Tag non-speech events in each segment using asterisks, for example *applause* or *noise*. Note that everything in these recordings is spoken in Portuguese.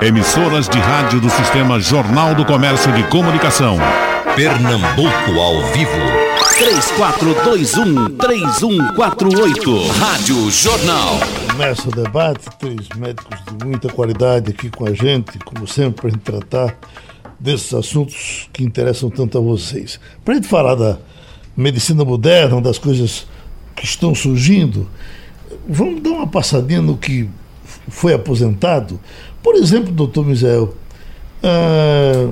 Emissoras de rádio do Sistema Jornal do Comércio de Comunicação. Pernambuco ao vivo. 3421-3148. Rádio Jornal. Começa o debate, três médicos de muita qualidade aqui com a gente, como sempre, para a gente tratar desses assuntos que interessam tanto a vocês. Para a gente falar da medicina moderna, das coisas que estão surgindo, vamos dar uma passadinha no que foi aposentado. Por exemplo, doutor Misael, ah,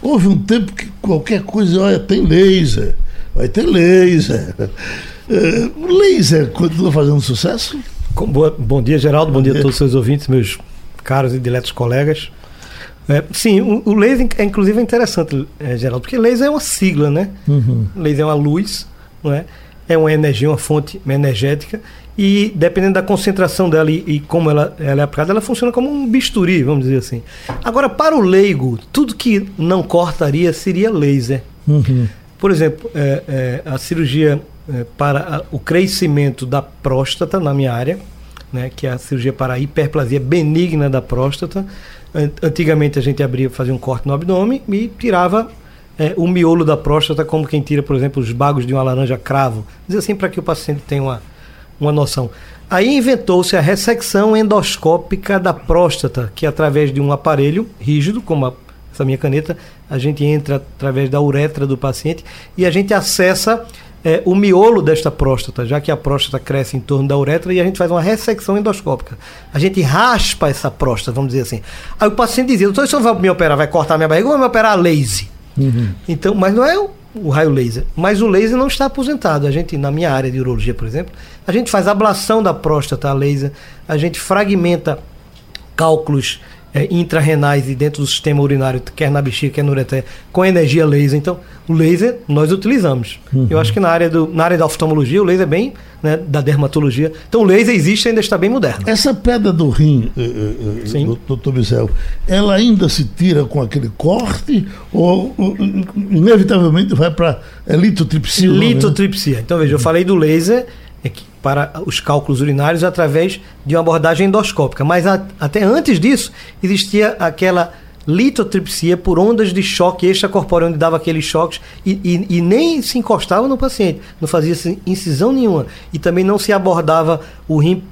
houve um tempo que qualquer coisa, olha, tem laser, vai ter laser. O laser continua fazendo sucesso? Boa, bom dia, Geraldo. Bom dia a todos os seus ouvintes, meus caros e diletos colegas. É, sim, o, o, laser, é, inclusive, é interessante, é, Geraldo, porque laser é uma sigla, né? Uhum. Laser é uma luz, não é? É uma energia, uma fonte energética e dependendo da concentração dela e, e, como ela, ela é aplicada, ela funciona como um bisturi, vamos dizer assim. Agora, para o leigo, tudo que não cortaria seria laser. Uhum. Por exemplo, é, é, a cirurgia é, para a, o crescimento da próstata na minha área, né, que é a cirurgia para a hiperplasia benigna da próstata. Antigamente a gente abria, fazia um corte no abdômen e tirava é, o miolo da próstata, como quem tira, por exemplo, os bagos de uma laranja cravo. Diz assim para que o paciente tenha uma uma noção. Aí inventou-se a ressecção endoscópica da próstata, que através de um aparelho rígido, como a, essa minha caneta, a gente entra através da uretra do paciente e a gente acessa é, o miolo desta próstata, já que a próstata cresce em torno da uretra e a gente faz uma ressecção endoscópica. A gente raspa essa próstata, vamos dizer assim. Aí o paciente dizia, doutor, se eu vai me operar, vai cortar minha barriga ou vai me operar a laser? Uhum. Então, mas não é o o raio laser. Mas o laser não está aposentado. A gente, na minha área de urologia, por exemplo, a gente faz ablação da próstata a laser, a gente fragmenta cálculos é, intrarenais e dentro do sistema urinário, quer na bexiga, quer no ureter, com energia laser. Então, o laser nós utilizamos. Uhum. Eu acho que na área, do, na área da oftalmologia, o laser é bem né, da dermatologia. Então, o laser existe e ainda está bem moderno. Essa pedra do rim, eh, eh, eh doutor Michel, ela ainda se tira com aquele corte ou, inevitavelmente vai para é litotripsia? Litotripsia. Então, veja, eu falei do laser é para os cálculos urinários através de uma abordagem endoscópica. Mas a, até antes disso, existia aquela litotripsia por ondas de choque extracorpóreo, onde dava aqueles choques e, e, e, nem se encostava no paciente, não fazia incisão nenhuma. E também não se abordava o rim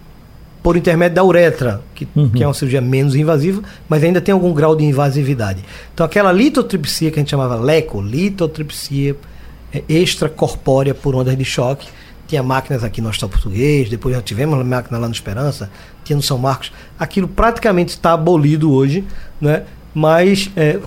por intermédio da uretra, que, uhum. que é uma cirurgia menos invasiva, mas ainda tem algum grau de invasividade. Então, aquela litotripsia que a gente chamava leco, litotripsia é, extracorpórea por ondas de choque, tinha máquinas aqui no Hospital Português, depois já tivemos máquina lá no Esperança, tinha no São Marcos. Aquilo praticamente está abolido hoje, né? mas é,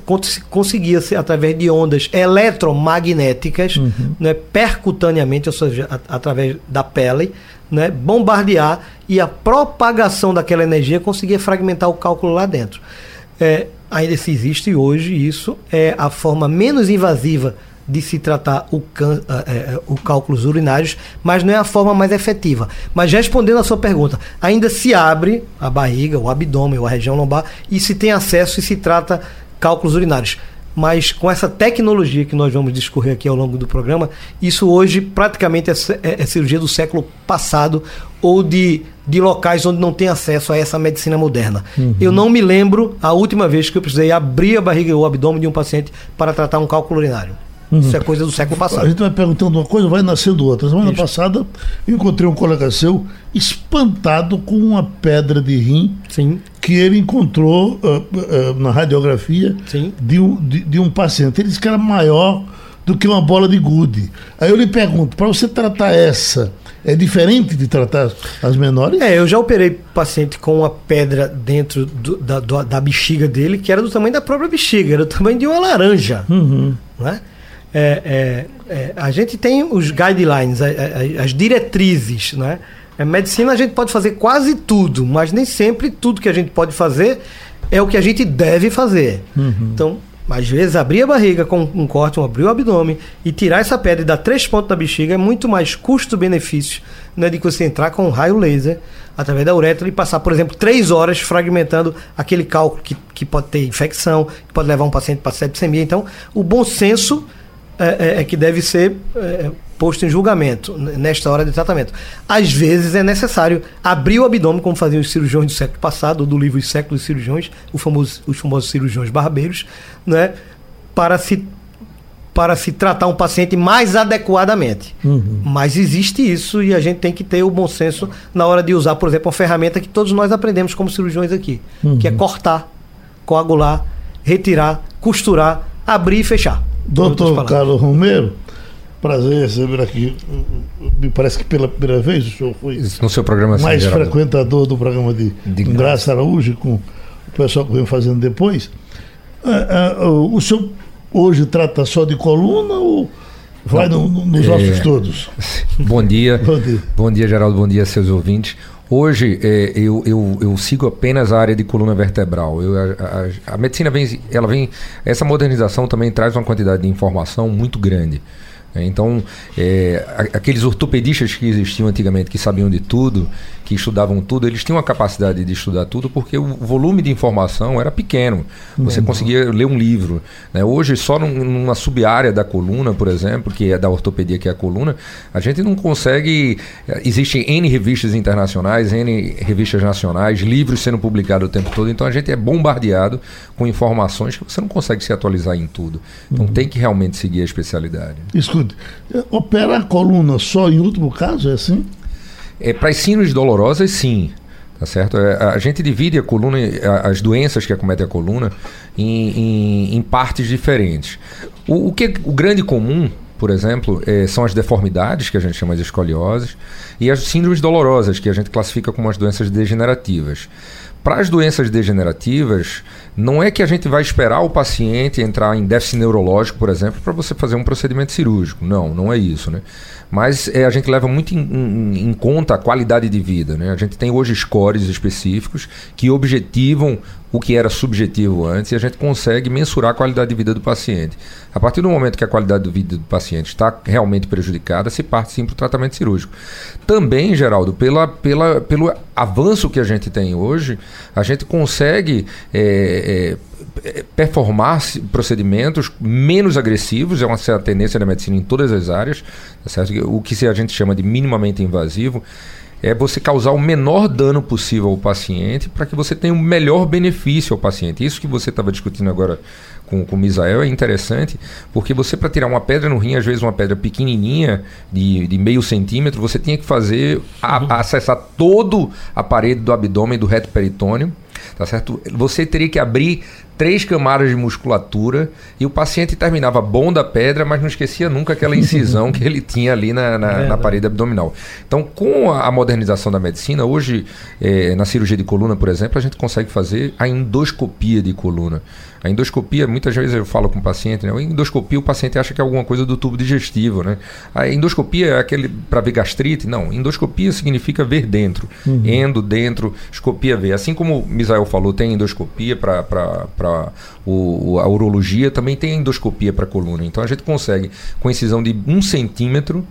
conseguia-se, através de ondas eletromagnéticas, uhum. né, percutaneamente, ou seja, a, através da pele, né, bombardear e a propagação daquela energia conseguia fragmentar o cálculo lá dentro. É, ainda se existe hoje isso, é a forma menos invasiva de se tratar o, can, é, o cálculos urinários, mas não é a forma mais efetiva. Mas respondendo a sua pergunta, ainda se abre a barriga, o abdômen, ou a região lombar, e se tem acesso e se trata cálculos urinários. Mas com essa tecnologia que nós vamos discorrer aqui ao longo do programa, isso hoje praticamente é, é, é cirurgia do século passado ou de, de locais onde não tem acesso a essa medicina moderna. Uhum. Eu não me lembro a última vez que eu precisei abrir a barriga ou o abdômen de um paciente para tratar um cálculo urinário. Uhum. Isso é coisa do século passado. A gente vai perguntando uma coisa, vai nascendo outra. Semana Isso. passada eu encontrei um colega seu espantado com uma pedra de rim Sim. que ele encontrou uh, uh, na radiografia de um, de, de, um paciente. Ele disse que era maior do que uma bola de gude. Aí eu lhe pergunto, para você tratar essa, é diferente de tratar as menores? É, eu já operei paciente com uma pedra dentro do, da, do, da bexiga dele, que era do tamanho da própria bexiga, era do tamanho de uma laranja. Uhum. Não é? é, é, a gente tem os guidelines, as, diretrizes, né? A é, medicina a gente pode fazer quase tudo, mas nem sempre tudo que a gente pode fazer é o que a gente deve fazer. Uhum. Então, às vezes, abrir a barriga com um corte, um abrir o abdômen e tirar essa pedra e dar três pontos na bexiga é muito mais custo-benefício né, de que você entrar com um raio laser através da uretra e passar, por exemplo, três horas fragmentando aquele cálculo que, que pode ter infecção, que pode levar um paciente para septicemia. Então, o bom senso é, é, é, que deve ser é, posto em julgamento nesta hora de tratamento. Às vezes é necessário abrir o abdômen, como faziam os cirurgiões do século passado, do livro Os Séculos de Cirurgiões, famoso, os famosos cirurgiões barbeiros, né, para se para se tratar um paciente mais adequadamente. Uhum. Mas existe isso e a gente tem que ter o bom senso na hora de usar, por exemplo, uma ferramenta que todos nós aprendemos como cirurgiões aqui, uhum. que é cortar, coagular, retirar, costurar, abrir e fechar. Doutor Carlos Romero, prazer receber aqui. Me parece que pela primeira vez o senhor foi no seu programa mais frequentador do programa de, de Graça Araújo, com o pessoal que vem fazendo depois. Uh, uh, o senhor hoje trata só de coluna ou vai no, no, nos é... ossos todos? *laughs* Bom dia. bom dia. Bom dia, Geraldo. Bom dia, seus ouvintes. Hoje é, eu, eu, eu, sigo apenas a área de coluna vertebral. Eu, a, a, a, medicina vem, ela vem, essa modernização também traz uma quantidade de informação muito grande. Então, é, aqueles ortopedistas que existiam antigamente, que sabiam de tudo, que estudavam tudo, eles tinham a capacidade de estudar tudo porque o volume de informação era pequeno. Você uhum. conseguia ler um livro. Né? Hoje, só num, numa sub-área da coluna, por exemplo, que é da ortopedia, que é a coluna, a gente não consegue. Eh, existem N revistas internacionais, N revistas nacionais, livros sendo publicados o tempo todo, então a gente é bombardeado com informações que você não consegue se atualizar em tudo. Então uhum. tem que realmente seguir a especialidade. Escute, operar a coluna só em último caso é assim? É, Para as síndromes dolorosas, sim. Tá certo? É, a gente divide a coluna, as doenças que acometem a coluna, em, em, em partes diferentes. O, o, que, o grande comum, por exemplo, é, são as deformidades, que a gente chama de escolioses, e as síndromes dolorosas, que a gente classifica como as doenças degenerativas. Para as doenças degenerativas, não é que a gente vai esperar o paciente entrar em déficit neurológico, por exemplo, para você fazer um procedimento cirúrgico. Não, não é isso, né? Mas é, a gente leva muito em, em, em, conta a qualidade de vida. Né? A gente tem hoje scores específicos que objetivam o que era subjetivo antes e a gente consegue mensurar a qualidade de vida do paciente. A partir do momento que a qualidade de vida do paciente está realmente prejudicada, se parte sim para o tratamento cirúrgico. Também, Geraldo, pela, pela, pelo avanço que a gente tem hoje, a gente consegue é, é, performar procedimentos menos agressivos, é uma tendência da medicina em todas as áreas, tá certo? o que a gente chama de minimamente invasivo é você causar o menor dano possível ao paciente para que você tenha o melhor benefício ao paciente. Isso que você estava discutindo agora com, com o Misael é interessante, porque você, para tirar uma pedra no rim, às vezes uma pedra pequenininha, de, de meio centímetro, você tinha que fazer, a, uhum. acessar todo a parede do abdômen, do reto peritônio, tá certo? Você teria que abrir três camadas de musculatura e o paciente terminava bom da pedra, mas não esquecia nunca aquela incisão que ele tinha ali na, na, é, na parede abdominal. Então, com a, modernização da medicina, hoje, é, na cirurgia de coluna, por exemplo, a gente consegue fazer a endoscopia de coluna. A endoscopia, muitas vezes eu falo com o paciente, né? A endoscopia, o paciente acha que é alguma coisa do tubo digestivo, né? A endoscopia é aquele para ver gastrite? Não, endoscopia significa ver dentro. Uhum. Endo, dentro, escopia ver. Assim como o Misael falou, tem endoscopia para a urologia, também tem endoscopia para coluna. Então a gente consegue, com incisão de um centímetro,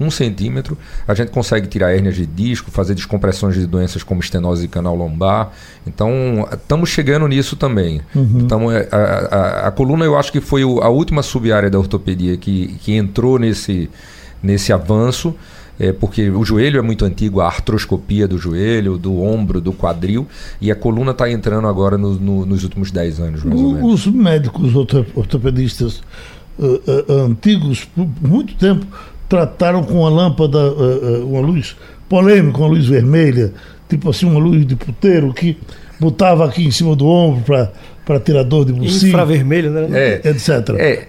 um centímetro, a gente consegue tirar hérnias de disco, fazer descompressões de doenças como estenose canal lombar. Então, estamos chegando nisso também. Uhum. Então, é, a, a, a, coluna eu acho que foi a última sub-área da ortopedia que, que entrou nesse, nesse avanço é, porque o joelho é muito antigo, a artroscopia do joelho, do ombro, do quadril, e a coluna está entrando agora no, no, nos últimos 10 anos, mais ou menos. Os médicos ortopedistas uh, uh, antigos, por muito tempo, trataram com a lâmpada, uh, uma luz polêmica, uma luz vermelha, tipo assim, uma luz de puteiro que botava aqui em cima do ombro para para tirador de bolsinho. Infravermelho, né? É, etc. É.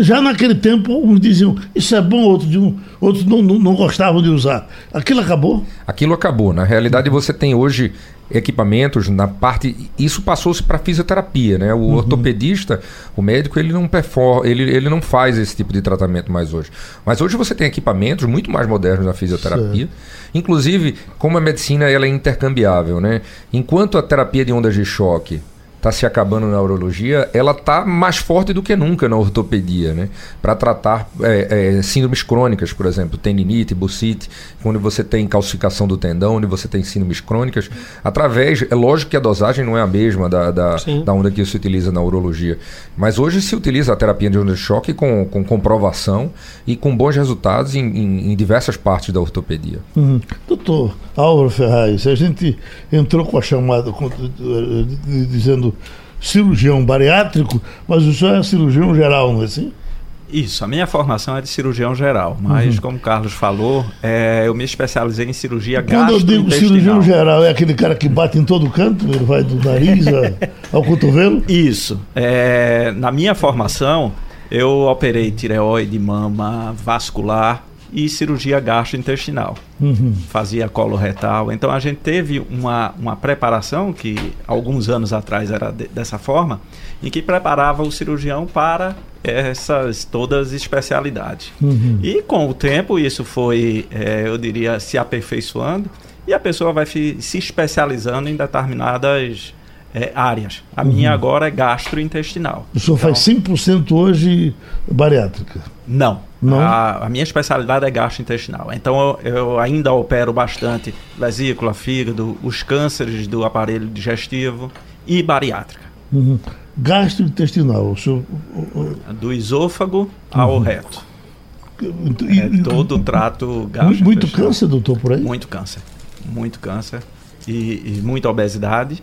Já naquele tempo, uns diziam isso é bom, outros, diziam, outros não, não, não gostavam de usar. Aquilo acabou? Aquilo acabou. Na realidade, você tem hoje equipamentos na parte isso passou-se para fisioterapia né o uhum. ortopedista o médico ele não performa ele, ele não faz esse tipo de tratamento mais hoje mas hoje você tem equipamentos muito mais modernos na fisioterapia certo. inclusive como a medicina ela é intercambiável né enquanto a terapia de ondas de choque está se acabando na urologia, ela está mais forte do que nunca na ortopedia, né? Para tratar é, é, síndromes crônicas, por exemplo, tendinite, bursite, onde você tem calcificação do tendão, onde você tem síndromes crônicas, através, é lógico que a dosagem não é a mesma da, da, da onda que se utiliza na urologia, mas hoje se utiliza a terapia de onda de choque com, com comprovação e com bons resultados em, em, em diversas partes da ortopedia. Uhum. Doutor Álvaro Ferraz, a gente entrou com a chamada com, dizendo cirurgião bariátrico, mas o senhor é cirurgião geral, não é assim? Isso, a minha formação é de cirurgião geral, mas uhum. como o Carlos falou, é, eu me especializei em cirurgia Quando eu digo cirurgião geral, é aquele cara que bate em todo canto, ele vai do nariz ao cotovelo? *laughs* Isso. É, na minha formação, eu operei tireoide, mama, vascular, e cirurgia gastrointestinal. Uhum. Fazia colo retal. Então a gente teve uma, uma preparação que alguns anos atrás era de, dessa forma, em que preparava o cirurgião para essas todas as especialidades. Uhum. E com o tempo isso foi, é, eu diria, se aperfeiçoando e a pessoa vai se especializando em determinadas é, áreas. A uhum. minha agora é gastrointestinal. O senhor então, faz 100% hoje bariátrica? Não. A, a, minha especialidade é gastrointestinal. Então eu, eu, ainda opero bastante vesícula, fígado, os cânceres do aparelho digestivo e bariátrica. Uhum. Gastrointestinal, o seu... Do esôfago ao uhum. reto. E, é todo o trato gastrointestinal. Muito câncer, doutor, por aí? Muito câncer. Muito câncer. E, e muita obesidade.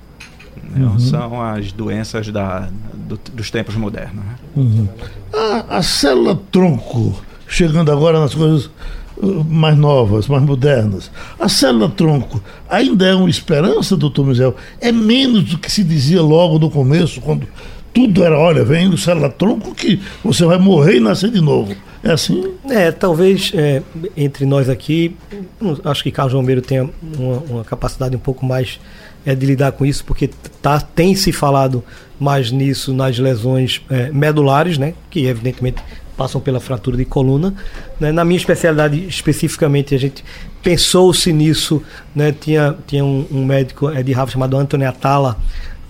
Né? Uhum. São as doenças da, do, dos tempos modernos. Né? Uhum. A, a célula tronco chegando agora nas coisas uh, mais novas, mais modernas. A célula-tronco ainda é uma esperança, doutor Mizel? É menos do que se dizia logo no começo, quando tudo era, olha, vem o célula-tronco que você vai morrer e nascer de novo. É assim? É, talvez é, entre nós aqui, acho que Carlos Romero tenha uma, uma capacidade um pouco mais é, de lidar com isso, porque tá, tem se falado mais nisso nas lesões é, medulares, né, que evidentemente passam pela fratura de coluna. Né? Na minha especialidade especificamente, a gente pensou-se nisso. Né? Tinha, tinha um, um médico é, de Harvard chamado Anthony Atala,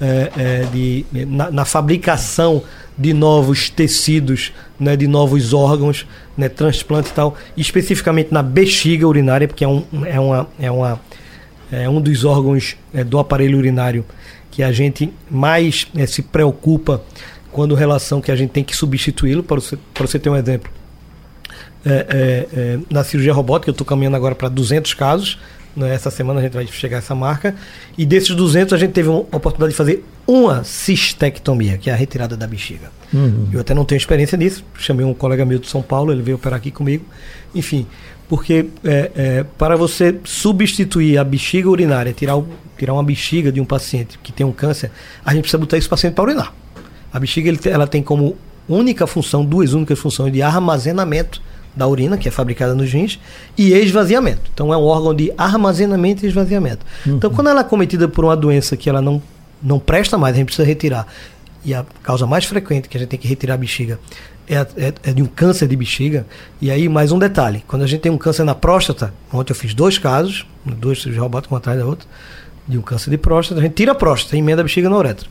é, é, de, na, na, fabricação de novos tecidos, né, de novos órgãos, né, transplante e tal, especificamente na bexiga urinária, porque é, um, é, uma, é, uma, é um dos órgãos é, do aparelho urinário que a gente mais é, se preocupa quando relação que a gente tem que substituí-lo, para você, para você ter um exemplo. É, é, é, na cirurgia robótica, eu estou caminhando agora para 200 casos. Né? Essa semana a gente vai chegar a essa marca. E desses 200, a gente teve uma oportunidade de fazer uma cistectomia, que é a retirada da bexiga. Uhum. Eu até não tenho experiência nisso. Chamei um colega meu de São Paulo, ele veio operar aqui comigo. Enfim, porque é, é, para você substituir a bexiga urinária, tirar, o, tirar uma bexiga de um paciente que tem um câncer, a gente precisa botar esse paciente para urinar. A bexiga ele, ela tem como única função, duas únicas funções de armazenamento da urina, que é fabricada nos rins, e esvaziamento. Então é um órgão de armazenamento e esvaziamento. Uhum. Então quando ela é cometida por uma doença que ela não, não presta mais, a gente precisa retirar. E a causa mais frequente que a gente tem que retirar a bexiga é, é, é, de um câncer de bexiga. E aí, mais um detalhe: quando a gente tem um câncer na próstata, ontem eu fiz dois casos, dois cirurgias robóticas, um atrás da outra, de um câncer de próstata, a gente tira a próstata, emenda a bexiga na uretra.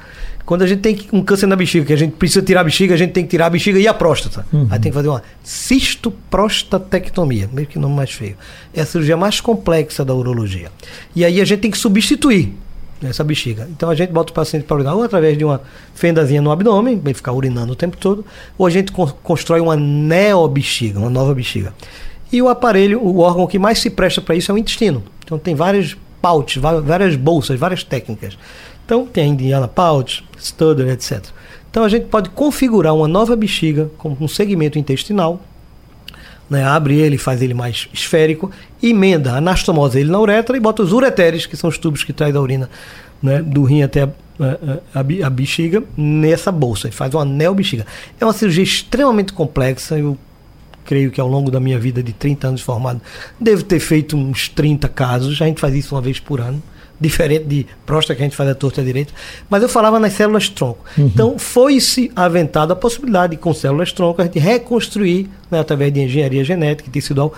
Quando a gente tem um câncer na bexiga, que a gente precisa tirar a bexiga, a gente tem que tirar a bexiga e a próstata. Uhum. Aí tem que fazer uma cistoprostatectomia, meio que nome mais feio. É a cirurgia mais complexa da urologia. E aí a gente tem que substituir essa bexiga. Então a gente bota o paciente para urinar ou através de uma fendazinha no abdômen, para ele ficar urinando o tempo todo, ou a gente constrói uma neobexiga, uma nova bexiga. E o aparelho, o órgão que mais se presta para isso é o intestino. Então tem várias pouches, várias bolsas, várias técnicas. Então tem a Indiana Pouch, Studer, etc. Então a gente pode configurar uma nova bexiga com um segmento intestinal, né, abre ele, faz ele mais esférico, emenda, anastomosa ele na uretra e bota os ureteres, que são os tubos que traz a urina né, do rim até a, a, a, a bexiga, nessa bolsa e faz uma neobexiga. É uma cirurgia extremamente complexa, eu creio que ao longo da minha vida de 30 anos formado, devo ter feito uns 30 casos, a gente faz isso uma vez por ano diferente de próstata que a gente faz a torta direita, mas eu falava nas células tronco. Uhum. Então foi-se aventada a possibilidade de, com células tronco, a gente reconstruir, né, através de engenharia genética e tecidual,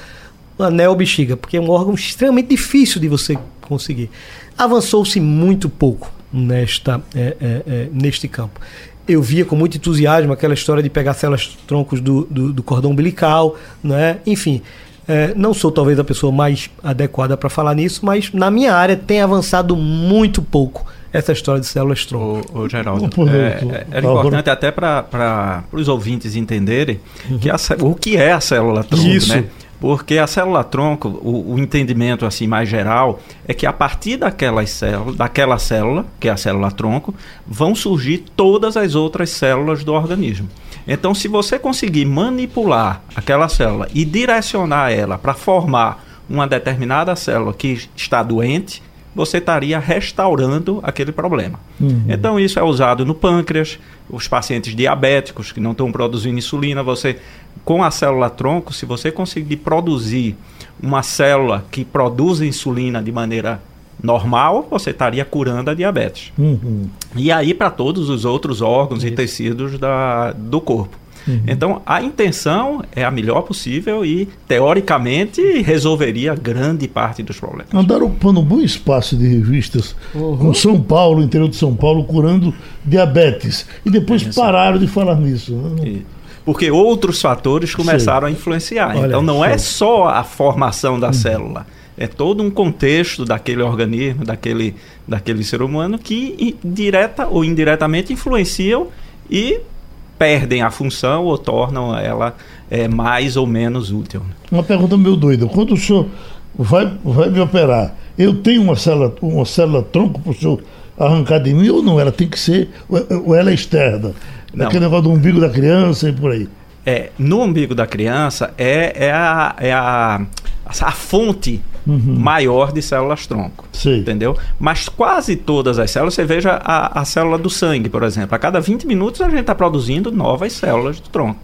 anel bexiga, porque é um órgão extremamente difícil de você conseguir. Avançou-se muito pouco nesta, é, é, é, neste campo. Eu via com muito entusiasmo aquela história de pegar células troncos do, do, do cordão umbilical, né? enfim. É, não sou talvez a pessoa mais adequada para falar nisso, mas na minha área tem avançado muito pouco essa história de células tronco. Ô, ô Geraldo, é, é, é importante até para os ouvintes entenderem uhum. que a, o que é a célula tronco, Isso. né? Porque a célula tronco, o, o, entendimento assim mais geral é que a partir daquelas células, daquela célula, que é a célula tronco, vão surgir todas as outras células do organismo. Então, se você conseguir manipular aquela célula e direcionar ela para formar uma determinada célula que está doente, você estaria restaurando aquele problema. Uhum. Então, isso é usado no pâncreas, os pacientes diabéticos que não estão produzindo insulina, você com a célula tronco, se você conseguir produzir uma célula que produz insulina de maneira normal, você estaria curando a diabetes. Uhum. E aí para todos os outros órgãos Isso. e tecidos da, do corpo. Uhum. Então, a intenção é a melhor possível e, teoricamente, resolveria grande parte dos problemas. Andaram ocupando um bom espaço de revistas uhum. com São Paulo, interior de São Paulo, curando diabetes. E depois é pararam de falar nisso. Né? porque outros fatores começaram Sim. a influenciar. Olha, então não é só a formação da uhum. célula, é todo um contexto daquele organismo, daquele, daquele ser humano que direta ou indiretamente influenciam e perdem a função ou tornam ela é, mais ou menos útil. Uma pergunta meio doida. Quando o senhor vai, vai me operar, eu tenho uma célula, uma célula tronco para o senhor arrancar de mim ou não? Ela tem que ser, ou ela é externa? Não. Aquele negócio do umbigo da criança e por aí. É, no umbigo da criança é, é, a, é a, a fonte uhum. maior de células tronco. Sim. Entendeu? Mas quase todas as células, você veja a, a célula do sangue, por exemplo. A cada 20 minutos a gente está produzindo novas células do tronco.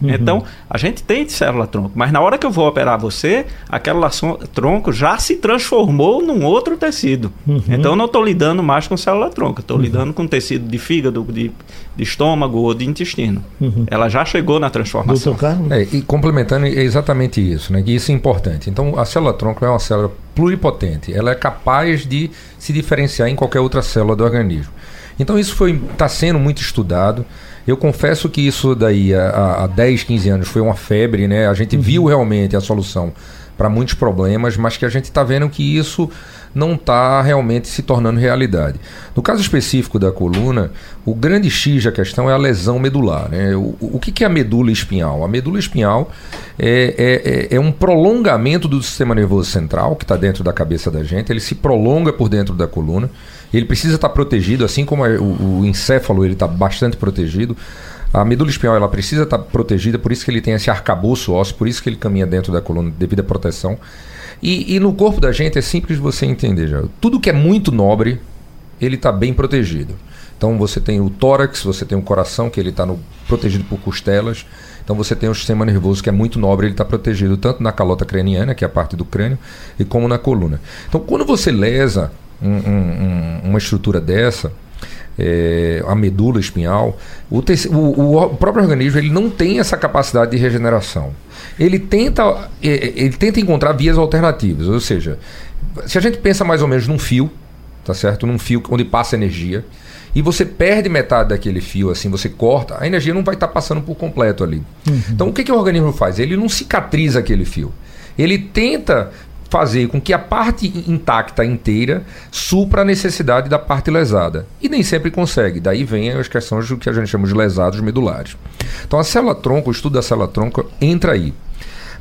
Uhum. Então, a gente tem célula tronco, mas na hora que eu vou operar você, aquela tronco já se transformou num outro tecido. Uhum. Então, eu não estou lidando mais com célula tronco, estou uhum. lidando com tecido de fígado, de, de estômago ou de intestino. Uhum. Ela já chegou na transformação. É, e complementando, é exatamente isso, né? isso é importante. Então, a célula tronco é uma célula pluripotente, ela é capaz de se diferenciar em qualquer outra célula do organismo. Então, isso está sendo muito estudado. Eu confesso que isso daí há, há 10, 15 anos foi uma febre, né? A gente uhum. viu realmente a solução para muitos problemas, mas que a gente está vendo que isso não está realmente se tornando realidade. No caso específico da coluna, o grande X da questão é a lesão medular. Né? O, o que, é a medula espinhal? A medula espinhal é, é, é, é um prolongamento do sistema nervoso central, que está dentro da cabeça da gente, ele se prolonga por dentro da coluna. Ele precisa estar protegido, assim como o, o encéfalo ele está bastante protegido. A medula espinhal ela precisa estar protegida, por isso que ele tem esse arcabouço ósseo, por isso que ele caminha dentro da coluna devido à proteção. E, e no corpo da gente é simples você entender já. Tudo que é muito nobre, ele está bem protegido. Então você tem o tórax, você tem o coração, que ele está protegido por costelas. Então você tem o sistema nervoso que é muito nobre, ele está protegido tanto na calota craniana, que é a parte do crânio, e como na coluna. Então quando você lesa um, um, uma estrutura dessa, é, a medula espinhal, o, o, o, próprio organismo ele não tem essa capacidade de regeneração. Ele tenta, é, é, ele tenta encontrar vias alternativas, ou seja, se a gente pensa mais ou menos num fio, tá certo? Num fio onde passa energia, e você perde metade daquele fio, assim, você corta, a energia não vai estar tá passando por completo ali. Uhum. Então o que, que o organismo faz? Ele não cicatriza aquele fio. Ele tenta fazer com que a parte intacta inteira supra a necessidade da parte lesada. E nem sempre consegue. Daí vem as questões do que a gente chama de lesados medulares. Então a célula-tronco, o estudo da célula-tronco entra aí.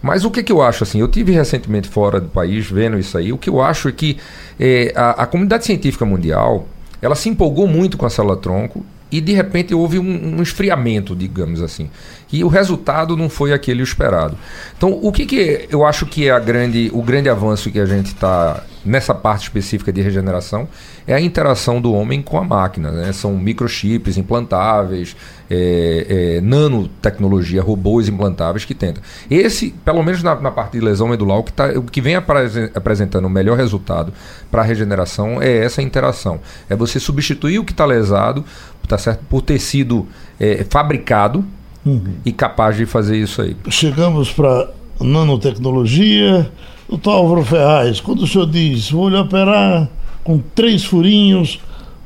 Mas o que, que eu acho assim? Eu tive recentemente fora do país vendo isso aí. O que eu acho é que é, a, a comunidade científica mundial ela se empolgou muito com a célula-tronco e de repente houve um, um, esfriamento, digamos assim. E o resultado não foi aquele esperado. Então, o que, que eu acho que é grande, o grande avanço que a gente está nessa parte específica de regeneração é a interação do homem com a máquina. Né? São microchips implantáveis, é, é, nanotecnologia, robôs implantáveis que tentam. Esse, pelo menos na, na parte de lesão medular, o que, tá, o que vem apresentando o melhor resultado para a regeneração é essa interação. É você substituir o que está lesado tá certo? por ter sido é, fabricado uhum. e capaz de fazer isso aí. Chegamos para nanotecnologia. Doutor Álvaro Ferraz, quando o senhor diz, vou lhe operar com três furinhos,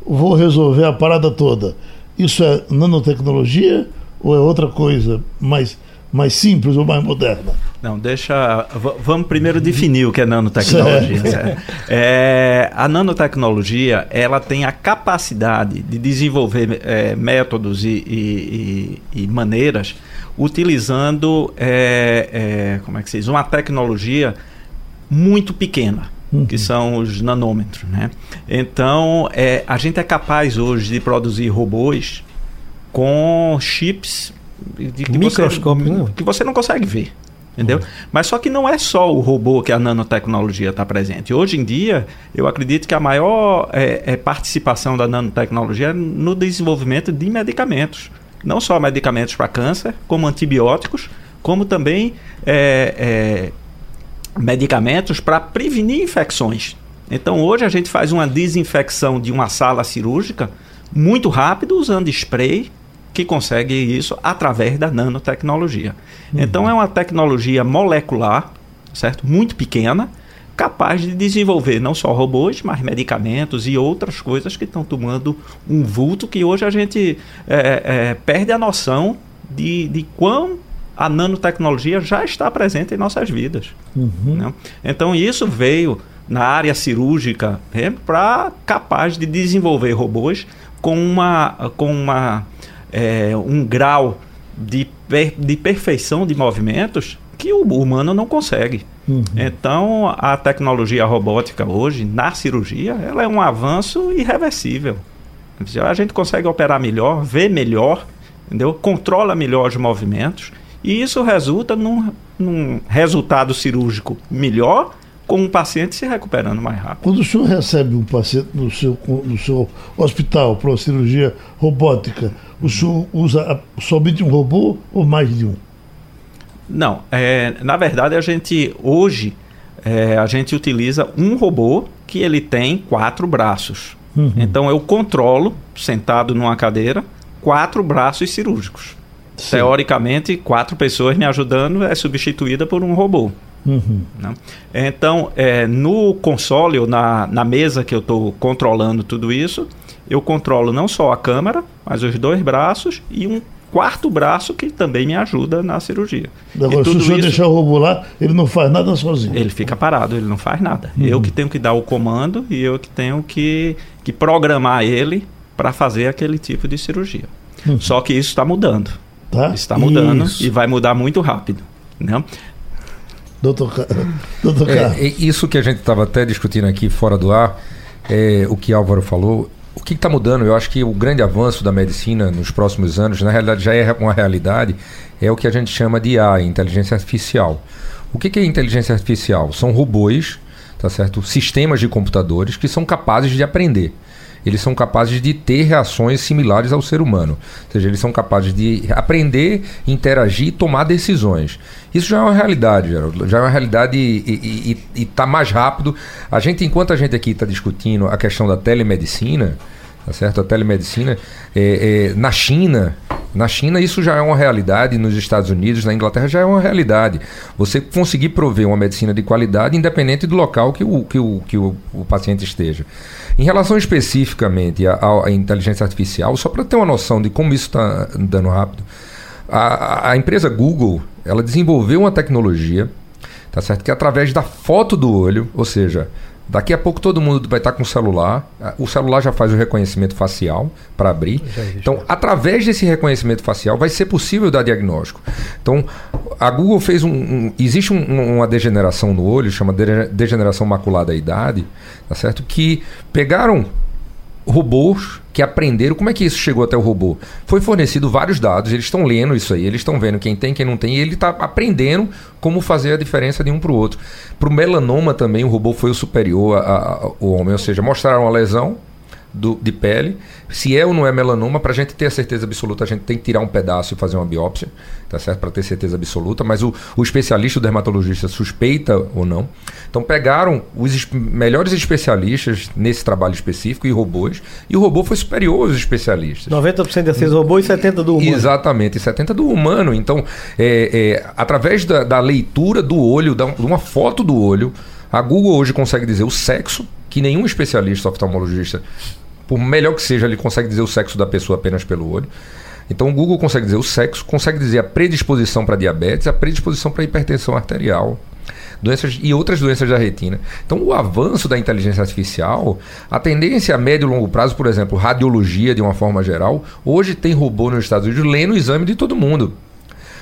vou resolver a parada toda, isso é nanotecnologia ou é outra coisa mais, mais simples ou mais moderna? Não, deixa. Vamos primeiro definir o que é nanotecnologia. É, a nanotecnologia ela tem a capacidade de desenvolver é, métodos e, e, e, maneiras utilizando é, é como é que se diz? uma tecnologia muito pequena. Uhum. Que são os nanômetros. Né? Então, é, a gente é capaz hoje de produzir robôs com chips que, Microscópio, você, né? que você não consegue ver. Entendeu? Uhum. Mas só que não é só o robô que a nanotecnologia está presente. Hoje em dia, eu acredito que a maior é, é participação da nanotecnologia é no desenvolvimento de medicamentos. Não só medicamentos para câncer, como antibióticos, como também é, é, medicamentos para prevenir infecções. Então, hoje a gente faz uma desinfecção de uma sala cirúrgica muito rápido usando spray que consegue isso através da nanotecnologia. Uhum. Então é uma tecnologia molecular, certo? Muito pequena, capaz de desenvolver não só robôs, mas medicamentos e outras coisas que estão tomando um vulto que hoje a gente é, é, perde a noção de, de quão a nanotecnologia já está presente em nossas vidas. Uhum. Né? Então isso veio na área cirúrgica né, para capaz de desenvolver robôs com uma, com uma é, um grau de, per, de perfeição de movimentos que o humano não consegue. Uhum. Então, a tecnologia robótica hoje, na cirurgia, ela é um avanço irreversível. A gente consegue operar melhor, ver melhor, entendeu? controla melhor os movimentos, e isso resulta num, num resultado cirúrgico melhor com o paciente se recuperando mais rápido. Quando o senhor recebe um paciente no seu, no seu hospital para uma cirurgia robótica, o senhor usa somente um robô ou mais de um? Não, é, na verdade a gente hoje é, a gente utiliza um robô que ele tem quatro braços. Uhum. Então eu controlo, sentado numa cadeira, quatro braços cirúrgicos. Sim. Teoricamente, quatro pessoas me ajudando é substituída por um robô. Uhum. Né? Então, é, no console, ou na, na mesa que eu estou controlando tudo isso, eu controlo não só a câmera, mas os dois braços e um quarto braço que também me ajuda na cirurgia. Agora, se o senhor isso, deixar o robô lá, ele não faz nada sozinho. Ele fica parado, ele não faz nada. Uhum. Eu que tenho que dar o comando e eu que tenho que, que programar ele para fazer aquele tipo de cirurgia. Uhum. Só que isso está mudando. Tá? Está mudando isso. e vai mudar muito rápido. Né? Doutor, doutor é, é, isso que a gente estava até discutindo aqui fora do ar, é, o que Álvaro falou, o que está mudando? Eu acho que o grande avanço da medicina nos próximos anos, na realidade já é uma realidade, é o que a gente chama de AI, inteligência artificial. O que, que é inteligência artificial? São robôs, tá certo? Sistemas de computadores que são capazes de aprender eles são capazes de ter reações similares ao ser humano. Ou seja, eles são capazes de aprender, interagir e tomar decisões. Isso já é uma realidade, Geraldo. já é uma realidade e está mais rápido. A gente, enquanto a gente aqui está discutindo a questão da telemedicina, tá certo? A telemedicina, é, é, na China, na China isso já é uma realidade, nos Estados Unidos, na Inglaterra já é uma realidade. Você conseguir prover uma medicina de qualidade independente do local que o, que o, que o, o paciente esteja. Em relação especificamente à, à inteligência artificial, só para ter uma noção de como isso está andando rápido, a, a empresa Google ela desenvolveu uma tecnologia tá certo? Que através da foto do olho, ou seja, Daqui a pouco todo mundo vai estar com o celular. O celular já faz o reconhecimento facial para abrir. Então, através desse reconhecimento facial, vai ser possível dar diagnóstico. Então, a Google fez um. um existe um, uma degeneração no olho, chama degeneração macular da idade, tá certo? Que pegaram robôs que aprenderam. Como é que isso chegou até o robô? Foi fornecido vários dados, eles estão lendo isso aí, eles estão vendo quem tem, quem não tem, e ele está aprendendo como fazer a diferença de um para o outro. Para o melanoma também, o robô foi o superior ao homem, ou seja, mostraram a lesão, do, de pele, se é ou não é melanoma, para a gente ter a certeza absoluta, a gente tem que tirar um pedaço e fazer uma biópsia, tá certo? Para ter certeza absoluta, mas o, o especialista, o dermatologista, suspeita ou não. Então pegaram os es melhores especialistas nesse trabalho específico e robôs, e o robô foi superior aos especialistas. 90% desses robôs e 70% do humano. Exatamente, e 70% do humano. Então, é, é, através da, da leitura do olho, da, de uma foto do olho, a Google hoje consegue dizer o sexo que nenhum especialista oftalmologista, por melhor que seja, ele consegue dizer o sexo da pessoa apenas pelo olho. Então o Google consegue dizer o sexo, consegue dizer a predisposição para diabetes, a predisposição para hipertensão arterial, doenças e outras doenças da retina. Então, o avanço da inteligência artificial, a tendência a médio e longo prazo, por exemplo, radiologia de uma forma geral, hoje tem robô nos Estados Unidos lendo o exame de todo mundo.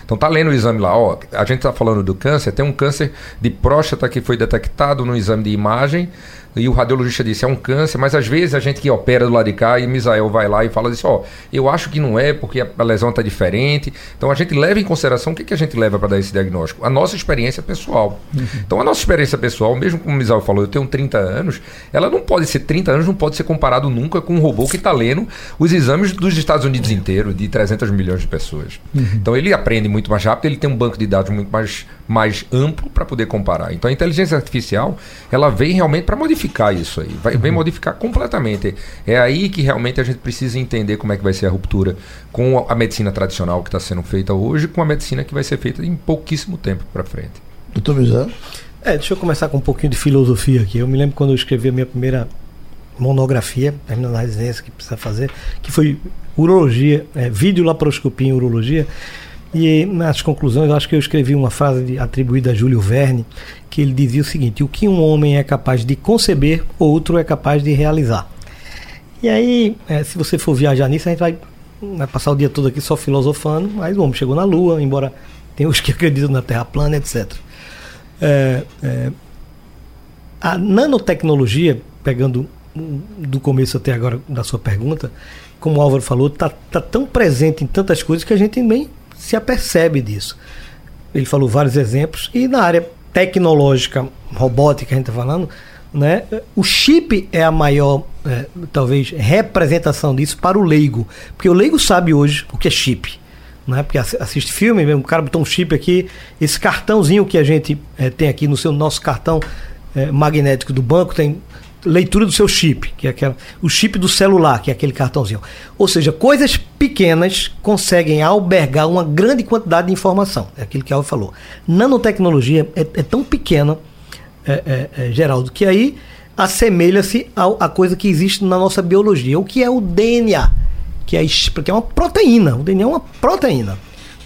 Então tá lendo o exame lá, ó, a gente está falando do câncer, tem um câncer de próstata que foi detectado no exame de imagem, e o radiologista disse é um câncer, mas às vezes a gente que opera do lado de cá e Misael vai lá e fala assim, ó, eu acho que não é porque a lesão está diferente. Então a gente leva em consideração o que, que a gente leva para dar esse diagnóstico? A nossa experiência pessoal. Uhum. Então a nossa experiência pessoal, mesmo como o Misael falou, eu tenho 30 anos, ela não pode ser 30 anos, não pode ser comparado nunca com um robô que está lendo os exames dos Estados Unidos inteiro, de 300 milhões de pessoas. Uhum. Então ele aprende muito mais rápido, ele tem um banco de dados muito mais, mais amplo para poder comparar. Então a inteligência artificial, ela vem realmente para modificar isso aí, vai, vem modificar completamente. É aí que realmente a gente precisa entender como é que vai ser a ruptura com a medicina tradicional que está sendo feita hoje, com a medicina que vai ser feita em pouquíssimo tempo para frente. Doutor Mizar? É, deixa eu começar com um pouquinho de filosofia aqui. Eu me lembro quando eu escrevi a minha primeira monografia, terminando a residência que precisa fazer, que foi urologia, é, videolaparoscopia em urologia. E nas conclusões, acho que eu escrevi uma frase atribuída a Júlio Verne, que ele dizia o seguinte: o que um homem é capaz de conceber, outro é capaz de realizar. E aí, é, se você for viajar nisso, a gente vai, vai, passar o dia todo aqui só filosofando, mas o homem chegou na Lua, embora tenha os que *laughs* acreditam na Terra plana, etc. É, é, a nanotecnologia, pegando do começo até agora da sua pergunta, como o Álvaro falou, está tá tão presente em tantas coisas que a gente nem se apercebe disso. Ele falou vários exemplos, e na área tecnológica, robótica, a gente está falando, né? O chip é a maior, é, talvez, representação disso para o leigo. Porque o leigo sabe hoje o que é chip. Né? Porque assiste filme, o cara botou um chip aqui, esse cartãozinho que a gente é, tem aqui no seu nosso cartão é, magnético do banco, tem leitura do seu chip, que é aquela, o chip do celular, que é aquele cartãozinho. Ou seja, coisas pequenas conseguem albergar uma grande quantidade de informação. É aquilo que Alves falou. Nanotecnologia é, é tão pequena, é, é, é Geraldo, que aí assemelha-se à coisa que existe na nossa biologia, o que é o DNA, que é, que é uma proteína. O DNA é uma proteína.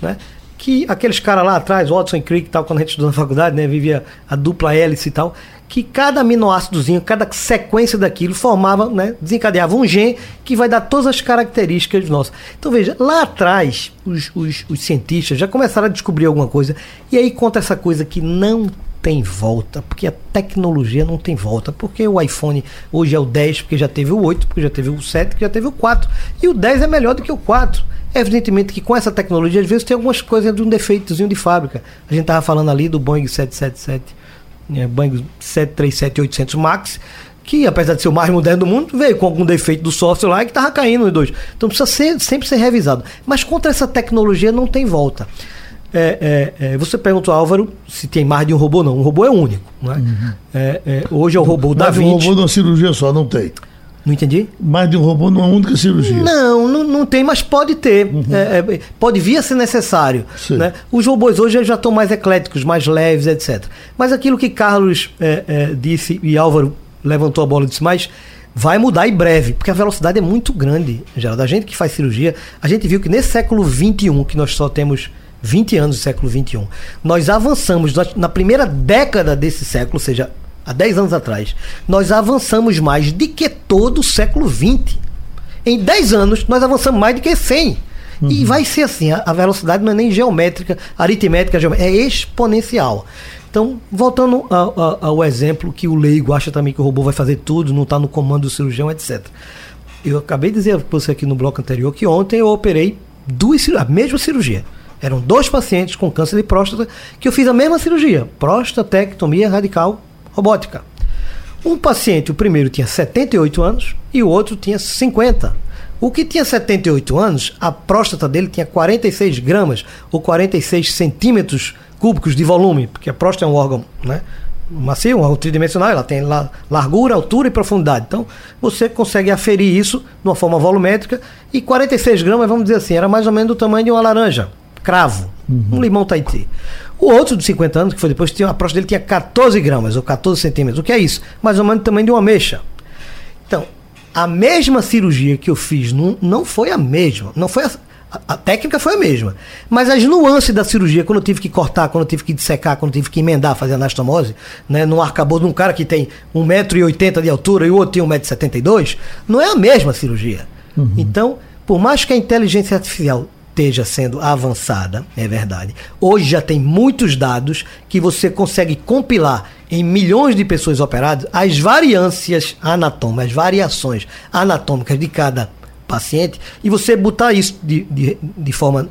Né? que aqueles caras lá atrás, Watson e Crick tal, quando a gente estudou na faculdade, né, vivia a dupla hélice e tal, que cada aminoácidozinho, cada sequência daquilo formava, né, desencadeava um gene que vai dar todas as características nossas. Então veja, lá atrás os, os, os cientistas já começaram a descobrir alguma coisa e aí conta essa coisa que não tem volta, porque a tecnologia não tem volta, porque o iPhone hoje é o 10, porque já teve o 8, porque já teve o 7, porque já teve o 4, e o 10 é melhor do que o 4. Evidentemente que com essa tecnologia, às vezes tem algumas coisas de um defeitozinho de fábrica. A gente estava falando ali do Boeing 777 é, Boeing 737-800 MAX, que apesar de ser o mais moderno do mundo, veio com algum defeito do software lá que estava caindo os dois. Então precisa ser, sempre ser revisado. Mas contra essa tecnologia não tem volta. É, é, é, você perguntou, Álvaro, se tem mais de um robô, não. Um robô é único. Não é? Uhum. É, é, hoje é o robô da Vinci. um robô numa cirurgia só, não tem. Não entendi? Mais de um robô numa única cirurgia. Não, não, não tem, mas pode ter. Uhum. É, é, pode vir a ser necessário. Né? Os robôs hoje já estão mais ecléticos, mais leves, etc. Mas aquilo que Carlos é, é, disse e Álvaro levantou a bola e disse, mas vai mudar em breve, porque a velocidade é muito grande, geral. Da gente que faz cirurgia, a gente viu que nesse século XXI, que nós só temos 20 anos do século XXI, nós avançamos na primeira década desse século, ou seja, há 10 anos atrás, nós avançamos mais do que todo o século XX. Em 10 anos, nós avançamos mais do que 100. Uhum. E vai ser assim, a, a, velocidade não é nem geométrica, aritmétrica, é exponencial. Então, voltando ao, ao, ao, exemplo que o leigo acha também que o robô vai fazer tudo, não está no comando do cirurgião, etc. Eu acabei de dizer para você aqui no bloco anterior que ontem eu operei duas, a mesma cirurgia. Eram dois pacientes com câncer de próstata que eu fiz a mesma cirurgia, prostatectomia radical robótica. Um paciente, o primeiro tinha 78 anos e o outro tinha 50. O que tinha 78 anos, a próstata dele tinha 46 gramas ou 46 centímetros cúbicos de volume, porque a próstata é um órgão né, macio, um órgão tridimensional, ela tem largura, altura e profundidade. Então, você consegue aferir isso de uma forma volumétrica e 46 gramas, vamos dizer assim, era mais ou menos do tamanho de uma laranja, cravo, uhum. um limão Tahiti. O outro de 50 anos, que foi depois, tinha, a próstata dele tinha 14 gramas ou 14 centímetros. O que é isso? Mais ou menos do tamanho de uma ameixa. Então, a mesma cirurgia que eu fiz não, não foi a mesma. Não foi a, a, técnica foi a mesma. Mas as nuances da cirurgia, quando eu tive que cortar, quando eu tive que dissecar, quando eu tive que emendar, fazer anastomose, né, no arcabouço de um cara que tem 1,80m de altura e o outro tem 1,72m, não é a mesma cirurgia. Uhum. Então, por mais que a inteligência artificial esteja sendo avançada, é verdade. Hoje já tem muitos dados que você consegue compilar em milhões de pessoas operadas as variâncias anatômicas, as variações anatômicas de cada paciente e você botar isso de, de, de forma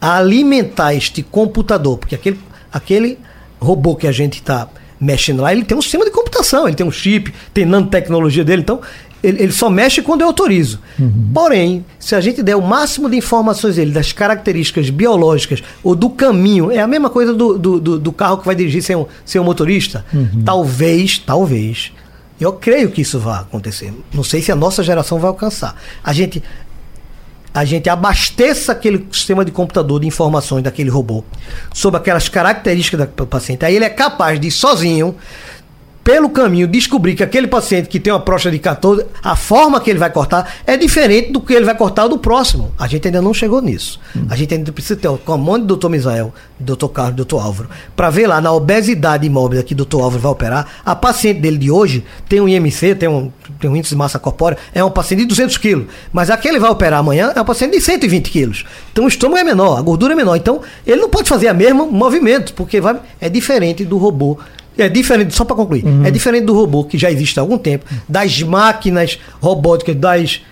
a alimentar este computador, porque aquele, aquele robô que a gente está mexendo lá, ele tem um sistema de computação, ele tem um chip, tem nanotecnologia dele, então ele, ele só mexe quando eu autorizo. Uhum. Porém, se a gente der o máximo de informações dele, das características biológicas ou do caminho, é a mesma coisa do, do, do, do carro que vai dirigir sem um, sem um motorista. Uhum. Talvez, talvez, eu creio que isso vai acontecer. Não sei se a nossa geração vai alcançar. A gente a gente abasteça aquele sistema de computador de informações daquele robô sobre aquelas características do paciente. Aí ele é capaz de sozinho pelo caminho, descobrir que aquele paciente que tem uma próstata de 14, a forma que ele vai cortar é diferente do que ele vai cortar do próximo. A gente ainda não chegou nisso. Hum. A gente ainda precisa ter o comando do doutor Misael, do doutor Carlos, do doutor Álvaro, para ver lá na obesidade mórbida que o doutor Álvaro vai operar, a paciente dele de hoje tem um IMC, tem um, tem um índice de massa corpórea, é um paciente de 200 quilos. Mas aquele vai operar amanhã é um paciente de 120 quilos. Então o estômago é menor, a gordura é menor. Então ele não pode fazer o mesmo movimento, porque vai, é diferente do robô é diferente, só para concluir, uhum. é diferente do robô que já existe há algum tempo, das máquinas robóticas, das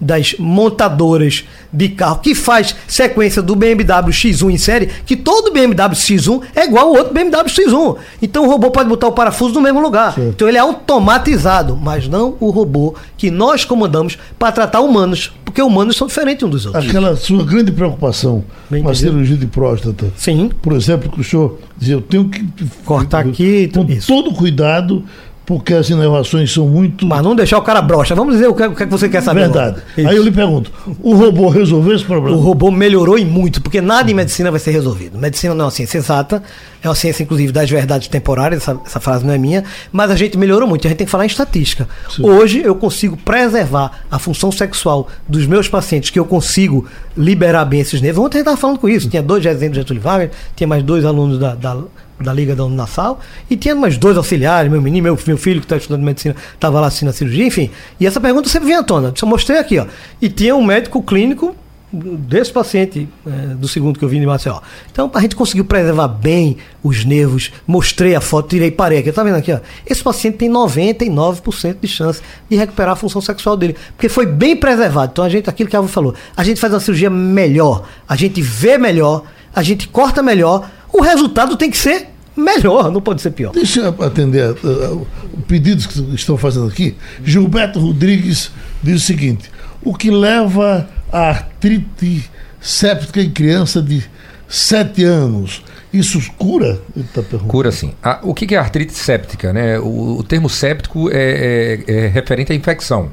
das montadoras de carro que faz sequência do BMW X1 em série, que todo BMW X1 é igual ao outro BMW X1. Então o robô pode botar o parafuso no mesmo lugar. Sim. Então ele é automatizado, mas não o robô que nós comandamos para tratar humanos, porque humanos são diferentes uns dos outros. Aquela sua grande preocupação Bem com a cirurgia de próstata. Sim. Por exemplo, que o senhor dizia, eu tenho que cortar aqui com isso. todo cuidado porque as inovações são muito. Mas não deixar o cara brocha. Vamos dizer o que, o que você quer saber. Verdade. Aí eu lhe pergunto: o robô resolveu esse problema? O robô melhorou e muito, porque nada em medicina vai ser resolvido. Medicina não é uma ciência exata, é uma ciência, inclusive, das verdades temporárias. Essa, essa frase não é minha, mas a gente melhorou muito. A gente tem que falar em estatística. Sim. Hoje eu consigo preservar a função sexual dos meus pacientes, que eu consigo liberar bem esses nervos. Ontem a gente estava falando com isso. Tinha dois residentes de Getúlio Vargas, tinha mais dois alunos da, da da Liga da Unassal, e tinha mais dois auxiliares, meu menino, meu, meu filho que está estudando medicina, estava lá assistindo a cirurgia, enfim. E essa pergunta sempre vinha à tona. Eu mostrei aqui, ó. E tinha um médico clínico desse paciente é, do segundo que eu vi de Maceió. Então, a gente conseguiu preservar bem os nervos, mostrei a foto, tirei, parei aqui. Tá vendo aqui, ó? Esse paciente tem 99% de chance de recuperar a função sexual dele, porque foi bem preservado. Então, a gente, aquilo que a Ava falou, a gente faz uma cirurgia melhor, a gente vê melhor, a gente corta melhor, o resultado tem que ser melhor, não pode ser pior. Deixa eu atender uh, pedidos que estão fazendo aqui. Gilberto Rodrigues diz o seguinte: o que leva a artrite séptica em criança de 7 anos? Isso cura? Tá cura sim. Ah, o que é artrite séptica? Né? O, o termo séptico é, é, é referente à infecção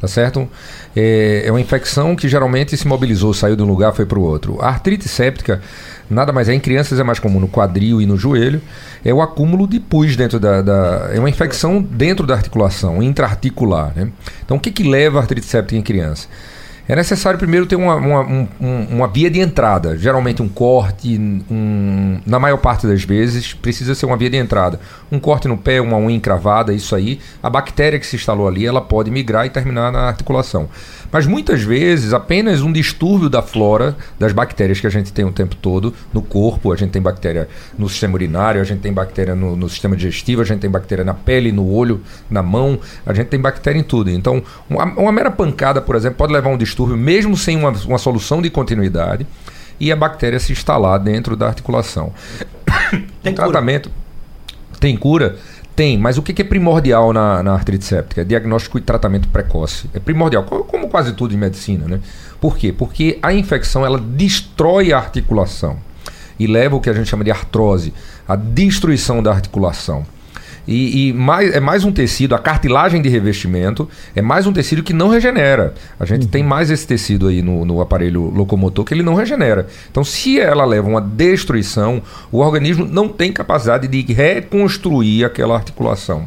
tá certo? É, é, uma infecção que geralmente se mobilizou, saiu de um lugar, foi para o outro. A artrite séptica nada mais é, em crianças é mais comum no quadril e no joelho, é o acúmulo de pus dentro da, da é uma infecção dentro da articulação, intraarticular, né? Então o que que leva a artrite séptica em criança? É necessário primeiro ter uma, uma, um, uma via de entrada. Geralmente um corte, um, na maior parte das vezes, precisa ser uma via de entrada. Um corte no pé, uma unha encravada, isso aí. A bactéria que se instalou ali, ela pode migrar e terminar na articulação. Mas muitas vezes apenas um distúrbio da flora, das bactérias que a gente tem o tempo todo no corpo, a gente tem bactéria no sistema urinário, a gente tem bactéria no, no sistema digestivo, a gente tem bactéria na pele, no olho, na mão, a gente tem bactéria em tudo. Então, uma, uma mera pancada, por exemplo, pode levar a um distúrbio mesmo sem uma, uma solução de continuidade e a bactéria se instalar dentro da articulação. Tem *coughs* o tratamento tem cura? Tem, mas o que é primordial na, na artrite séptica? É diagnóstico e tratamento precoce. É primordial, co- como quase tudo em medicina, né? Por quê? Porque a infecção ela destrói a articulação e leva o que a gente chama de artrose, a destruição da articulação. E, e mais, é mais um tecido, a cartilagem de revestimento é mais um tecido que não regenera. A gente tem mais esse tecido aí no, no aparelho locomotor que ele não regenera. Então, se ela leva uma destruição, o organismo não tem capacidade de reconstruir aquela articulação.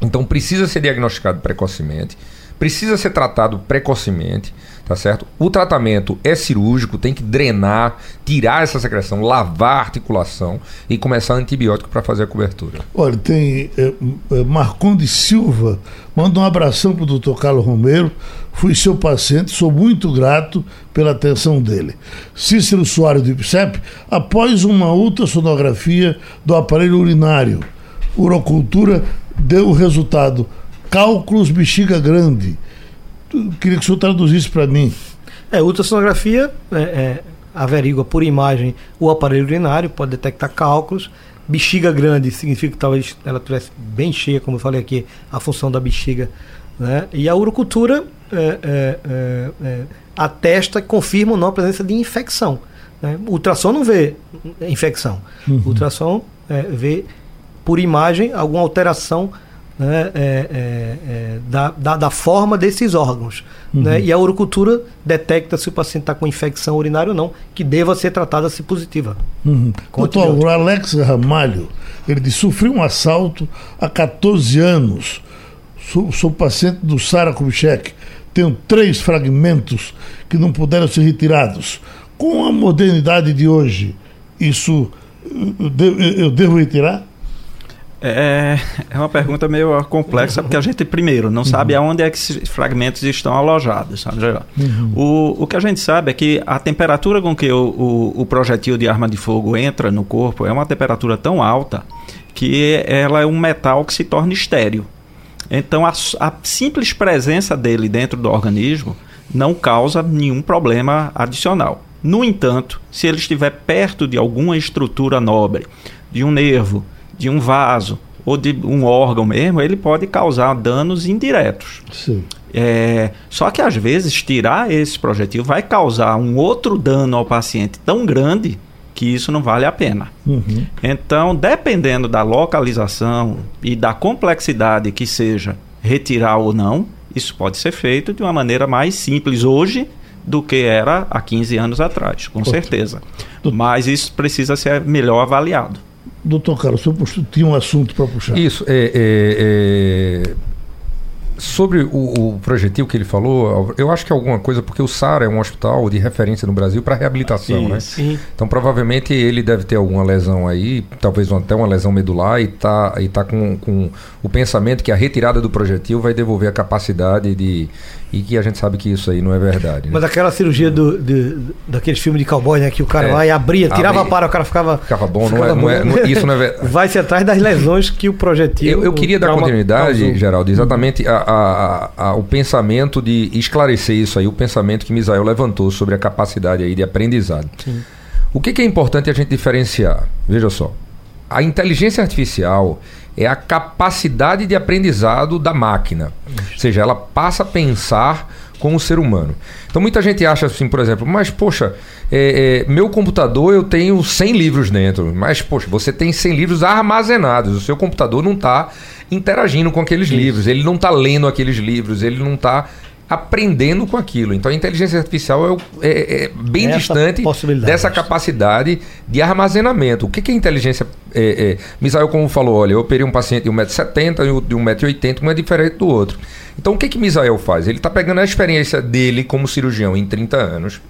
Então, precisa ser diagnosticado precocemente, precisa ser tratado precocemente, tá certo? O tratamento é cirúrgico, tem que drenar, tirar essa secreção, lavar a articulação e começar antibiótico para fazer a cobertura. Olha, tem é, é, Marcondes Silva, manda um abração para o doutor Carlos Romero. Fui seu paciente, sou muito grato pela atenção dele. Cícero Soares do IPSEP, após uma ultrassonografia do aparelho urinário, urocultura deu o resultado cálculos bexiga grande. Queria que o senhor traduzisse para mim. É, ultrassonografia é, é, averigua por imagem o aparelho urinário, pode detectar cálculos. Bexiga grande significa que talvez ela estivesse bem cheia, como eu falei aqui, a função da bexiga. Né? E a urocultura é, é, é, é, atesta e confirma ou não a presença de infecção. Né? O ultrassom não vê infecção. O ultrassom vê por imagem alguma alteração né, é, é, é, da, da, da forma desses órgãos. Né? E a urocultura detecta se o paciente está com infecção urinária ou não, que deva ser tratada se positiva. Uhum. Doutor, o Alex Ramalho, ele disse, sofri um assalto há 14 anos. Sou, sou paciente do Sara Kubitschek. Tenho três fragmentos que não puderam ser retirados. Com a modernidade de hoje, isso devo, eu devo retirar? É, é uma pergunta meio complexa, porque a gente, primeiro, não sabe aonde é que esses fragmentos estão alojados. Sabe, Geraldo? o, o que a gente sabe é que a temperatura com que o, o, o projetil de arma de fogo entra no corpo é uma temperatura tão alta que ela é um metal que se torna estéreo. Então, a, a simples presença dele dentro do organismo não causa nenhum problema adicional. No entanto, se ele estiver perto de alguma estrutura nobre, de um nervo, de um vaso ou de um órgão mesmo, ele pode causar danos indiretos. Sim. É, só que às vezes tirar esse projetil vai causar um outro dano ao paciente tão grande que isso não vale a pena. Uhum. Então, dependendo da localização e da complexidade que seja retirar ou não, isso pode ser feito de uma maneira mais simples hoje do que era há 15 anos atrás, com certeza. Mas isso precisa ser melhor avaliado. Doutor Carlos, o senhor tinha um assunto para puxar. Isso, é, é, é, sobre o, o projetil que ele falou, eu acho que é alguma coisa, porque o SAR é um hospital de referência no Brasil para reabilitação, né? Sim. Então provavelmente ele deve ter alguma lesão aí, talvez até uma lesão medular, e tá, e tá com, com o pensamento que a retirada do projetil vai devolver a capacidade de. E que a gente sabe que isso aí não é verdade. né? Mas aquela cirurgia do, de, daqueles filmes de cowboy, né? Que o cara É. vai e abria, tirava Abria. a para, o cara ficava. Ficava bom, não ficava é, não é- bom. não- isso não é *laughs* verdade. Vai-se atrás das lesões que o projetil. Eu, eu queria dar continuidade, causou. Geraldo, exatamente a, a- a- o pensamento de esclarecer isso aí, o pensamento que Misael levantou sobre a capacidade aí de aprendizado. O que, que é importante a gente diferenciar? Veja só, a inteligência artificial é a capacidade de aprendizado da máquina, ou seja, ela passa a pensar com o ser humano. Então muita gente acha assim, por exemplo, mas poxa, é, é, meu computador eu tenho 100 livros dentro, mas poxa, você tem 100 livros armazenados, o seu computador não está interagindo com aqueles livros, ele não está lendo aqueles livros, ele não está aprendendo com aquilo. Então a inteligência artificial é, é- é bem Essa distante dessa acho. capacidade de armazenamento. O que, que é inteligência? É, é, Misael, como falou, olha, eu operei um paciente de 1,70m e o de 1,80m, um é diferente do outro. Então o que, que Misael faz? Ele está pegando a experiência dele como cirurgião em 30 anos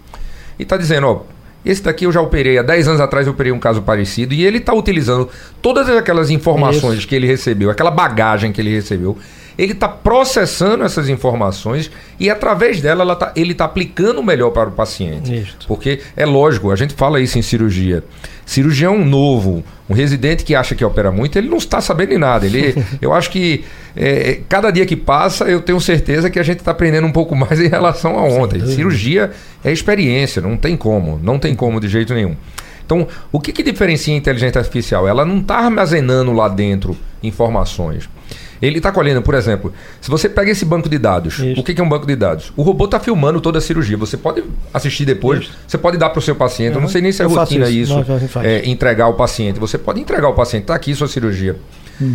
e está dizendo, ó. Esse daqui eu já operei há 10 anos atrás, eu operei um caso parecido, e ele está utilizando todas aquelas informações que ele recebeu, aquela bagagem que ele recebeu, ele está processando essas informações e através dela ela tá- ele está aplicando melhor para o paciente. Isto. Porque é lógico, a gente fala isso em cirurgia. Cirurgião novo, um residente que acha que opera muito, ele não está sabendo de nada. Ele, *laughs* eu acho que é, cada dia que passa, eu tenho certeza que a gente está aprendendo um pouco mais *laughs* em relação a ontem. Cirurgia é experiência, não tem como, não tem como de jeito nenhum. Então, o que, que diferencia a inteligência artificial? Ela não está armazenando lá dentro informações. Ele está colhendo, por exemplo, se você pega esse banco de dados, Isso. o que, é um banco de dados? O robô está filmando toda a cirurgia. Você pode assistir depois, Isso. você pode dar para o seu paciente. Eu não Uhum. sei nem se é Eu rotina isso. isso, é, entregar ao paciente. Você pode entregar ao paciente, está aqui sua cirurgia.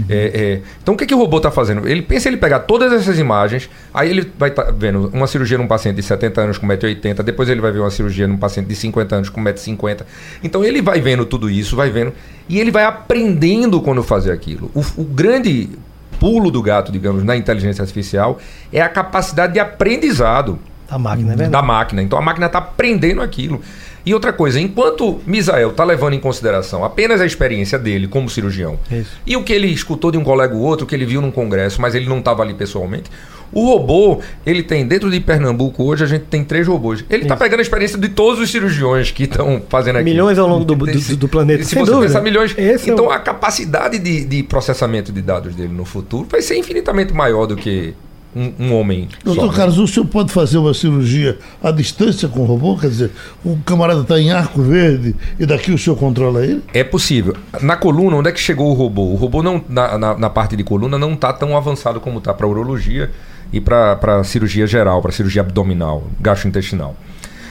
É, é. Então o que, que o robô está fazendo? Ele pensa ele pegar todas essas imagens, aí ele vai estar vendo uma cirurgia num paciente de 70 anos com 1,80m, depois ele vai ver uma cirurgia num paciente de 50 anos com 1,50m. Então ele vai vendo tudo isso, vai vendo, e ele vai aprendendo quando fazer aquilo. O, o grande pulo do gato, digamos, na inteligência artificial é a capacidade de aprendizado Da máquina, é verdade? da máquina. Então a máquina está aprendendo aquilo. E outra coisa, enquanto Misael está levando em consideração apenas a experiência dele como cirurgião Isso. e o que ele escutou de um colega ou outro, o que ele viu num congresso, mas ele não estava ali pessoalmente, o robô, ele tem, dentro de Pernambuco, hoje a gente tem três robôs. Ele está pegando a experiência de todos os cirurgiões que estão fazendo aqui. Milhões ao longo do- do- do planeta, E se sem você dúvida. pensar milhões. Esse é então o- a capacidade de, de processamento de dados dele no futuro vai ser infinitamente maior do que um, um homem. só, Doutor né? Carlos, o senhor pode fazer uma cirurgia à distância com o robô? Quer dizer, o camarada está em Arco Verde e daqui o senhor controla ele? É possível. Na coluna, onde é que chegou o robô? O robô não, na, na, na parte de coluna não está tão avançado como está para urologia e para cirurgia geral, para cirurgia abdominal, gastrointestinal.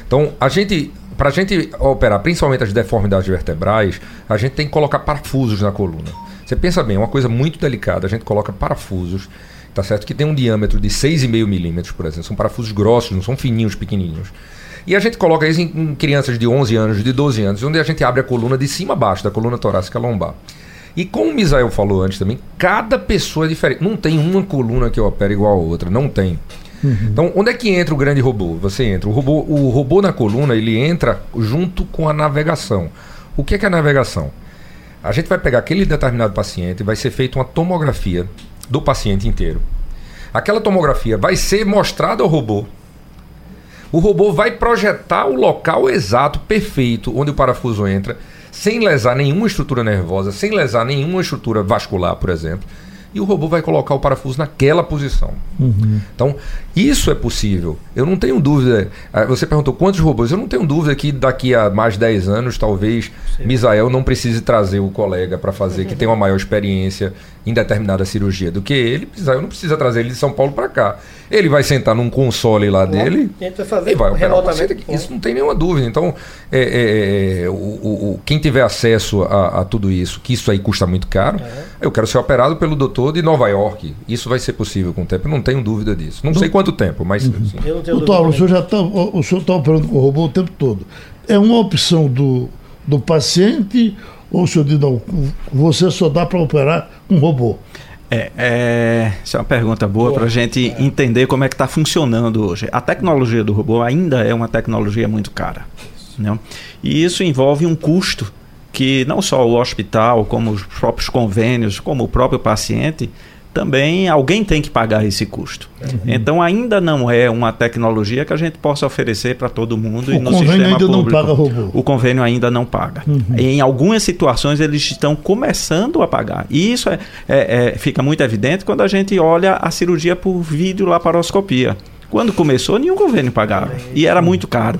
Então, a gente, para a gente operar principalmente as deformidades vertebrais, a gente tem que colocar parafusos na coluna. Você pensa bem, é uma coisa muito delicada. A gente coloca parafusos, tá certo? Que tem um diâmetro de 6,5 milímetros, por exemplo. São parafusos grossos, não são fininhos, pequenininhos. E a gente coloca isso em, em crianças de 11 anos, de 12 anos, onde a gente abre a coluna de cima a baixo, da coluna torácica lombar. E como o Misael falou antes também, cada pessoa é diferente. Não tem uma coluna que opera igual a outra, não tem. Então, onde é que entra o grande robô? Você entra. O robô, o robô na coluna, ele entra junto com a navegação. O que é, que é a navegação? A gente vai pegar aquele determinado paciente e vai ser feita uma tomografia do paciente inteiro. Aquela tomografia vai ser mostrada ao robô. O robô vai projetar o local exato, perfeito, onde o parafuso entra, sem lesar nenhuma estrutura nervosa, sem lesar nenhuma estrutura vascular, por exemplo. E o robô vai colocar o parafuso naquela posição. Então, isso é possível. Eu não tenho dúvida. ah, Você perguntou quantos robôs? Eu não tenho dúvida que daqui a mais de 10 anos, talvez, Misael não precise trazer o colega para fazer, que tem uma maior experiência em determinada cirurgia do que ele. Misael não precisa trazer ele de São Paulo para cá. Ele vai sentar num console lá dele fazer e vai operar o paciente aqui. Isso não tem nenhuma dúvida. Então, é, é, é, o, o- o- quem tiver acesso a, a tudo isso, que isso aí custa muito caro, eu quero ser operado pelo doutor de Nova York. Isso vai ser possível com o tempo. Eu não tenho dúvida disso. Não sei quanto tempo, mas assim, Eu não tenho Doutor, o dúvida senhor já está o senhor tá operando com o robô o tempo todo. É uma opção do, do paciente ou o senhor diz, não, você só dá para operar com robô? É, é, essa é uma pergunta boa para a gente entender como é que está funcionando hoje. A tecnologia do robô ainda é uma tecnologia muito cara. Né? E isso envolve um custo que não só o hospital, como os próprios convênios, como o próprio paciente, também alguém tem que pagar esse custo. Então ainda não é uma tecnologia que a gente possa oferecer para todo mundo O e no convênio sistema ainda não paga robô. O convênio ainda não paga. Em algumas situações eles estão começando a pagar. E isso é, é- é- fica muito evidente quando a gente olha a cirurgia por videolaparoscopia. Quando começou, nenhum convênio pagava. E era muito caro.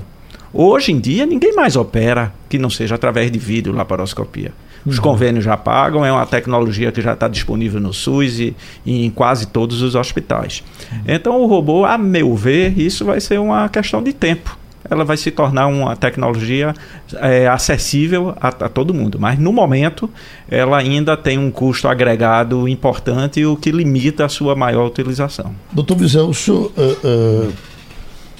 Hoje em dia, ninguém mais opera que não seja através de videolaparoscopia. Os convênios já pagam, é uma tecnologia que já está disponível no SUS e, e em quase todos os hospitais. Então, o robô, a meu ver, isso vai ser uma questão de tempo ela vai se tornar uma tecnologia é, acessível a, a todo mundo. Mas no momento, ela ainda tem um custo agregado importante, o que limita a sua maior utilização. Doutor Mizel, o senhor é, é-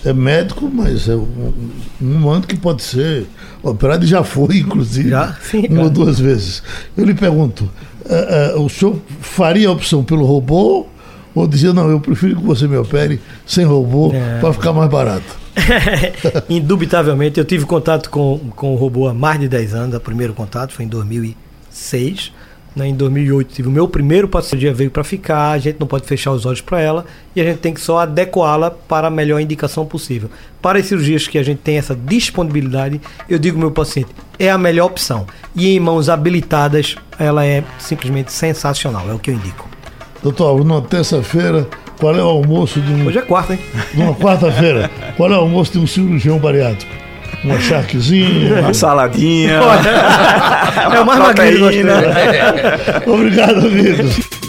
é médico, mas é um, um humano que pode ser operado e já foi, inclusive, Já? Sim, uma ou duas vezes. Eu lhe pergunto, é, é, o senhor faria a opção pelo robô ou dizia, não, eu prefiro que você me opere sem robô É. para ficar mais barato? *laughs* Indubitavelmente, eu tive contato com, com o robô há mais de 10 anos. O primeiro contato foi em 2006. Né? Em 2008 tive o meu primeiro paciente, veio para ficar. A gente não pode fechar os olhos para ela e a gente tem que só adequá-la para a melhor indicação possível. Para as cirurgias que a gente tem essa disponibilidade, eu digo ao meu paciente, é a melhor opção. E em mãos habilitadas, ela é simplesmente sensacional, é o que eu indico. Doutor numa terça-feira, qual é o almoço de, um, Hoje é quarta, hein? numa quarta-feira, qual é o almoço de um cirurgião bariátrico? Uma charquezinha. Uma saladinha. *laughs* é o mais magrinho que Obrigado, amigos.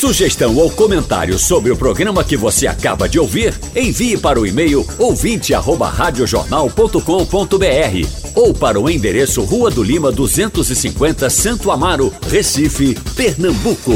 Sugestão ou comentário sobre o programa que você acaba de ouvir, envie para o e-mail ouvinte@radiojornal.com.br ou para o endereço Rua do Lima 250, Santo Amaro, Recife, Pernambuco.